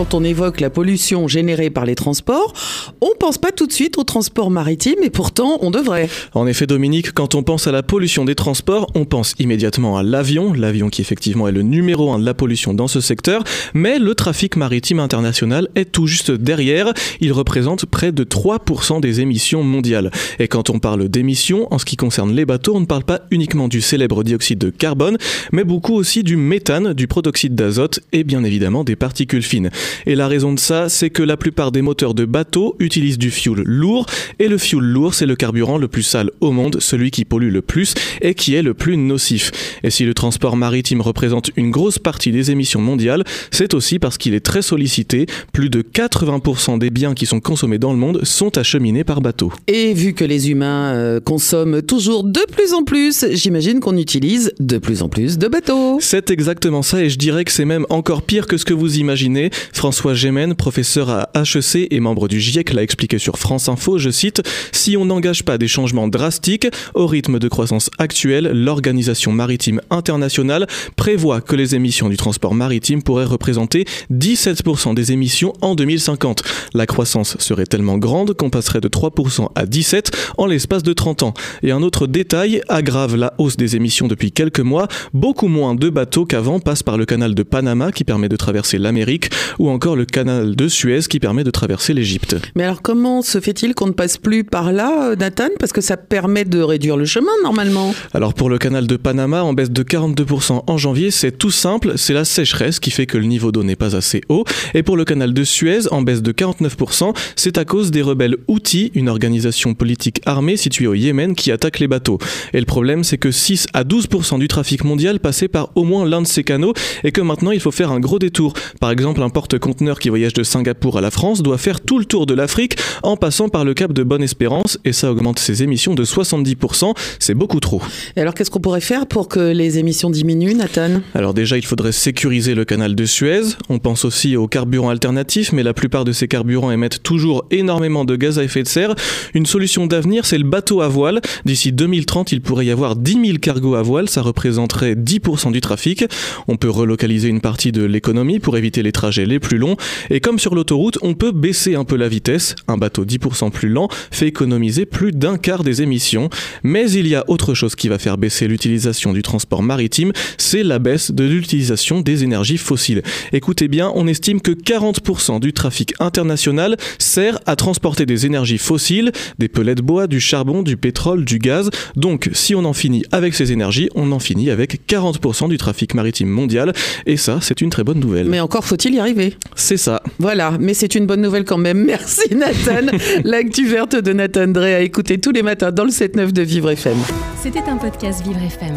quand on évoque la pollution générée par les transports, on pense pas tout de suite au transport maritime et pourtant on devrait. En effet, Dominique, quand on pense à la pollution des transports, on pense immédiatement à l'avion, l'avion qui effectivement est le numéro un de la pollution dans ce secteur, mais le trafic maritime international est tout juste derrière. Il représente près de 3% des émissions mondiales. Et quand on parle d'émissions, en ce qui concerne les bateaux, on ne parle pas uniquement du célèbre dioxyde de carbone, mais beaucoup aussi du méthane, du protoxyde d'azote et bien évidemment des particules fines. Et la raison de ça, c'est que la plupart des moteurs de bateaux utilisent du fuel lourd, et le fuel lourd, c'est le carburant le plus sale au monde, celui qui pollue le plus et qui est le plus nocif. Et si le transport maritime représente une grosse partie des émissions mondiales, c'est aussi parce qu'il est très sollicité. Plus de 80% des biens qui sont consommés dans le monde sont acheminés par bateau. Et vu que les humains euh, consomment toujours de plus en plus, j'imagine qu'on utilise de plus en plus de bateaux. C'est exactement ça, et je dirais que c'est même encore pire que ce que vous imaginez. François Gémen, professeur à HEC et membre du GIEC, l'a expliqué sur France Info, je cite, Si on n'engage pas des changements drastiques, au rythme de croissance actuel, l'Organisation maritime internationale prévoit que les émissions du transport maritime pourraient représenter 17% des émissions en 2050. La croissance serait tellement grande qu'on passerait de 3% à 17% en l'espace de 30 ans. Et un autre détail aggrave la hausse des émissions depuis quelques mois. Beaucoup moins de bateaux qu'avant passent par le canal de Panama qui permet de traverser l'Amérique ou encore le canal de Suez qui permet de traverser l'Égypte. Mais alors comment se fait-il qu'on ne passe plus par là, euh, Nathan? Parce que ça permet de réduire le chemin normalement. Alors pour le canal de Panama, en baisse de 42% en janvier, c'est tout simple, c'est la sécheresse qui fait que le niveau d'eau n'est pas assez haut. Et pour le canal de Suez, en baisse de 49%, c'est à cause des rebelles Houthis, une organisation politique armée située au Yémen qui attaque les bateaux. Et le problème, c'est que 6 à 12% du trafic mondial passait par au moins l'un de ces canaux et que maintenant il faut faire un gros détour. Par exemple, un porte-conteneur qui voyage de Singapour à la France doit faire tout le tour de l'Afrique en passant par le cap de Bonne-Espérance et ça augmente ses émissions de 70%. C'est beaucoup trop. Et alors qu'est-ce qu'on pourrait faire pour que les émissions diminuent, Nathan? Alors déjà, il faudrait sécuriser le canal de Suez. On pense aussi aux carburants alternatifs, mais la plupart de ces carburants émettent toujours énormément de gaz à effet de serre. Une solution d'avenir, c'est le bateau à voile. D'ici 2030, il pourrait y avoir 10 000 cargos à voile, ça représenterait 10% du trafic. On peut relocaliser une partie de l'économie pour éviter les trajets les plus longs. Et comme sur l'autoroute, on peut baisser un peu la vitesse. Un bateau 10% plus lent fait économiser plus d'un quart des émissions. Mais il y a autre chose qui va faire baisser l'utilisation du transport maritime, c'est la baisse de l'utilisation des énergies fossiles. Écoutez bien, on estime que 40% du trafic international sert à transporter des énergies fossiles, des pellets de bois, du charbon, du pétrole, du gaz. Donc si on en finit avec ces énergies, on en finit avec 40% du trafic maritime mondial. Et ça, c'est une très bonne nouvelle. Mais encore faut-il y arriver. C'est ça. Voilà, mais c'est une bonne nouvelle quand même. Merci Nathan. L'actu verte de Nathan Drey à écouter tous les matins dans le 7-9 de Vivre FM. C'était un podcast Vivre FM.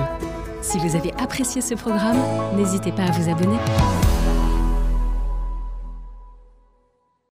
Si vous avez apprécié ce programme, n'hésitez pas à vous abonner.